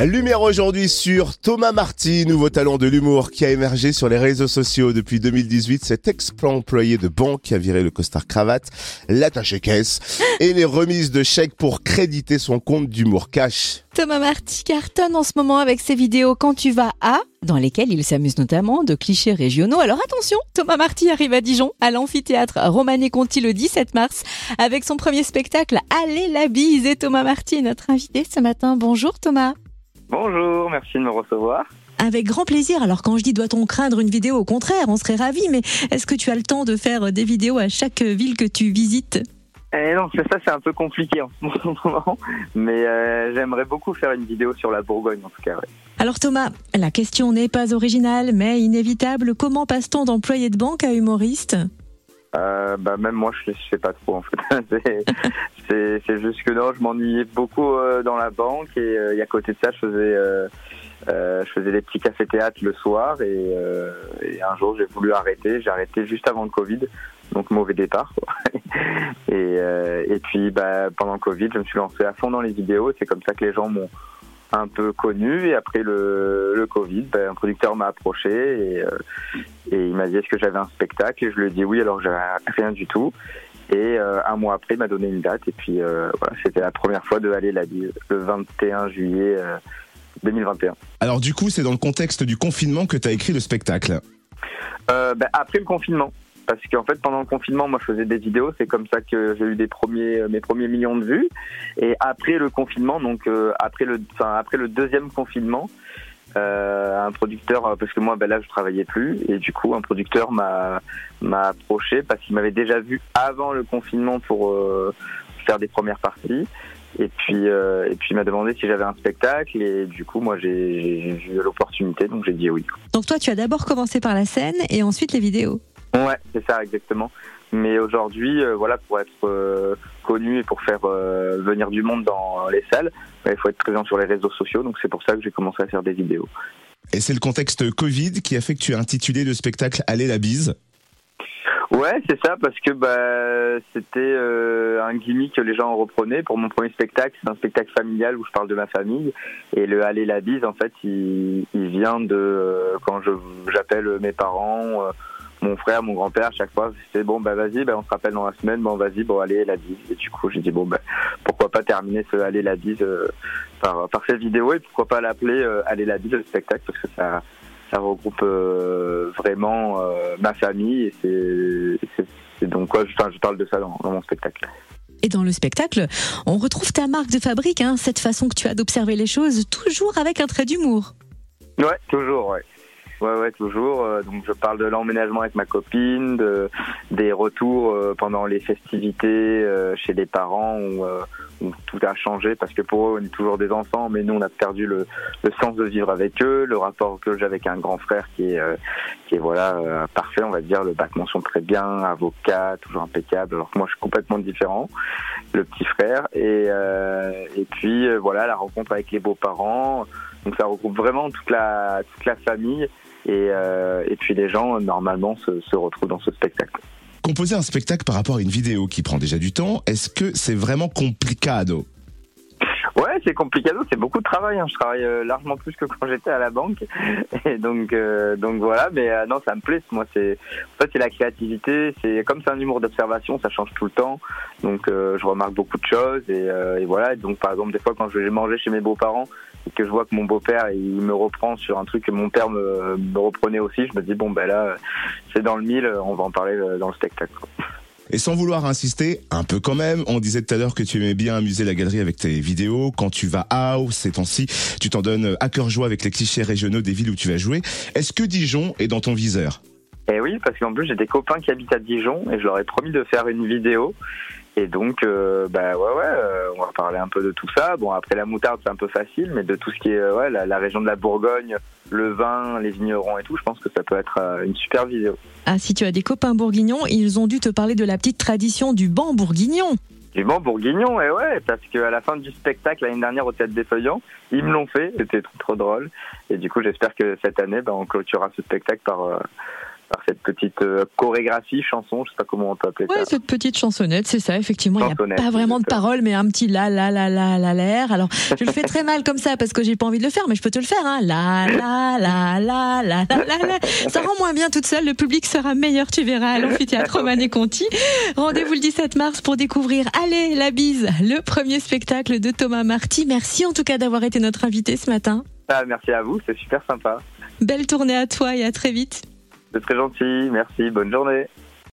Lumière aujourd'hui sur Thomas Marty, nouveau talent de l'humour qui a émergé sur les réseaux sociaux depuis 2018. Cet ex-employé de banque a viré le costard cravate, l'attaché caisse et les remises de chèques pour créditer son compte d'humour cash. Thomas Marty cartonne en ce moment avec ses vidéos Quand tu vas à, dans lesquelles il s'amuse notamment de clichés régionaux. Alors attention, Thomas Marty arrive à Dijon, à l'amphithéâtre Romané Conti le 17 mars, avec son premier spectacle Allez la bise. Et Thomas Marty notre invité ce matin. Bonjour Thomas. Bonjour, merci de me recevoir. Avec grand plaisir. Alors quand je dis doit-on craindre une vidéo, au contraire, on serait ravis. Mais est-ce que tu as le temps de faire des vidéos à chaque ville que tu visites? Eh non, c'est ça, c'est un peu compliqué en ce moment, mais euh, j'aimerais beaucoup faire une vidéo sur la Bourgogne en tout cas. Alors Thomas, la question n'est pas originale, mais inévitable. Comment passe-t-on d'employé de banque à humoriste? Euh, bah même moi je sais pas trop en fait. c'est juste que non, je m'ennuyais beaucoup euh, dans la banque et, euh, à côté de ça je faisais euh, je faisais des petits cafés théâtres le soir et, et un jour j'ai voulu arrêter. J'ai arrêté juste avant le Covid, donc mauvais départ. et, et puis bah, pendant le Covid, je me suis lancé à fond dans les vidéos. C'est comme ça que les gens m'ont un peu connu. Et après le, le Covid, ben, un producteur m'a approché et, euh, et il m'a dit est-ce que j'avais un spectacle? Et je lui ai dit oui alors j'avais rien du tout. Et euh, un mois après il m'a donné une date. Et puis euh, voilà, c'était la première fois de aller la le 21 juillet 2021. Alors du coup c'est dans le contexte du confinement que tu as écrit le spectacle? Ben, Après le confinement parce qu'en fait pendant le confinement moi je faisais des vidéos. C'est comme ça que j'ai eu des premiers mes premiers millions de vues. Et après le confinement donc euh, après le enfin après le deuxième confinement euh, un producteur euh, parce que moi ben là je travaillais plus. Et du coup un producteur m'a m'a approché parce qu'il m'avait déjà vu avant le confinement pour faire des premières parties. Et puis et puis il m'a demandé si j'avais un spectacle. Et du coup moi j'ai eu l'opportunité. Donc j'ai dit oui. Donc toi tu as d'abord commencé par la scène et ensuite les vidéos. Ouais, c'est ça exactement. Mais aujourd'hui, euh, voilà, pour être euh, connu et pour faire euh, venir du monde dans les salles, bah, il faut être présent sur les réseaux sociaux. Donc c'est pour ça que j'ai commencé à faire des vidéos. Et c'est le contexte Covid qui a fait que tu as intitulé le spectacle Aller la bise. Ouais, c'est ça, parce que bah, c'était un gimmick que les gens reprenaient. Pour mon premier spectacle, c'est un spectacle familial où je parle de ma famille. Et le Aller la bise, en fait, il, il vient de quand j'appelle mes parents mon frère, mon grand-père, à chaque fois, c'était bon, bah vas-y, bah, on se rappelle dans la semaine, bon vas-y, bon allez la bise. Et du coup, j'ai dit bon, bah, pourquoi pas terminer ce allez la bise euh, par, par cette vidéo et pourquoi pas l'appeler euh, allez la bise le spectacle parce que ça, ça regroupe euh, vraiment ma famille et c'est donc quoi, je, je, parle de ça dans, mon spectacle. Et dans le spectacle, on retrouve ta marque de fabrique, hein, cette façon que tu as d'observer les choses, toujours avec un trait d'humour. Ouais, toujours, ouais. Ouais, ouais, toujours. Euh, donc je parle de l'emménagement avec ma copine, de, des retours euh, pendant les festivités euh, chez les parents où, où, tout a changé parce que pour eux on est toujours des enfants, mais nous on a perdu le, le sens de vivre avec eux, le rapport que j'ai avec un grand frère qui est qui est voilà parfait, on va dire, le bac mention très bien, avocat, toujours impeccable. Alors que moi je suis complètement différent, le petit frère et et puis voilà la rencontre avec les beaux-parents. Donc ça regroupe vraiment toute la toute la famille et, euh, et puis les gens, normalement, se, se retrouvent dans ce spectacle. Composer un spectacle par rapport à une vidéo qui prend déjà du temps, est-ce que c'est vraiment complicado? Ouais, c'est compliqué, c'est beaucoup de travail. Hein. Je travaille euh, largement plus que quand j'étais à la banque, et donc euh, donc voilà. Mais euh, non, ça me plaît. Moi, c'est en fait c'est la créativité. C'est comme c'est un humour d'observation, ça change tout le temps. Donc je remarque beaucoup de choses et, et voilà. donc par exemple, des fois quand je vais manger chez mes beaux-parents et que je vois que mon beau-père il me reprend sur un truc que mon père me reprenait aussi, je me dis bon ben là c'est dans le mille, on va en parler dans le spectacle. Et sans vouloir insister, un peu quand même, on disait tout à l'heure que tu aimais bien amuser la galerie avec tes vidéos. Quand tu vas à ces temps-ci, tu t'en donnes à cœur joie avec les clichés régionaux des villes où tu vas jouer. Est-ce que Dijon est dans ton viseur? Eh oui, parce qu'en plus j'ai des copains qui habitent à Dijon et je leur ai promis de faire une vidéo. Et donc, euh, bah ouais, ouais, euh, on va parler un peu de tout ça. Bon, après la moutarde, c'est un peu facile, mais de tout ce qui est ouais, la, la, région de la Bourgogne, le vin, les vignerons et tout, je pense que ça peut être euh, une super vidéo. Ah, si tu as des copains bourguignons, ils ont dû te parler de la petite tradition du banc bourguignon. Du banc bourguignon, et ouais, parce qu'à la fin du spectacle l'année dernière au Théâtre des Feuillants, ils me l'ont fait, c'était trop, trop drôle. Et du coup, j'espère que cette année, bah, on clôturera ce spectacle par par cette petite euh, chorégraphie, chanson, je sais pas comment on peut appeler Ouais, ça. cette petite chansonnette, c'est ça, effectivement. Il n'y a pas vraiment de paroles, mais un petit la, la, la, la, la, l'air. Alors, je le fais très mal comme ça parce que j'ai pas envie de le faire, mais je peux te le faire, hein. La, la, la, la, la, la, la, la. Ça rend moins bien toute seule. Le public sera meilleur, tu verras, à l'amphithéâtre Romané Conti. Rendez-vous le 17 mars pour découvrir Allez, la bise, le premier spectacle de Thomas Marty. Merci en tout cas d'avoir été notre invité ce matin. Ah, merci à vous, c'est super sympa. Belle tournée à toi et à très vite. C'est très gentil, merci, bonne journée.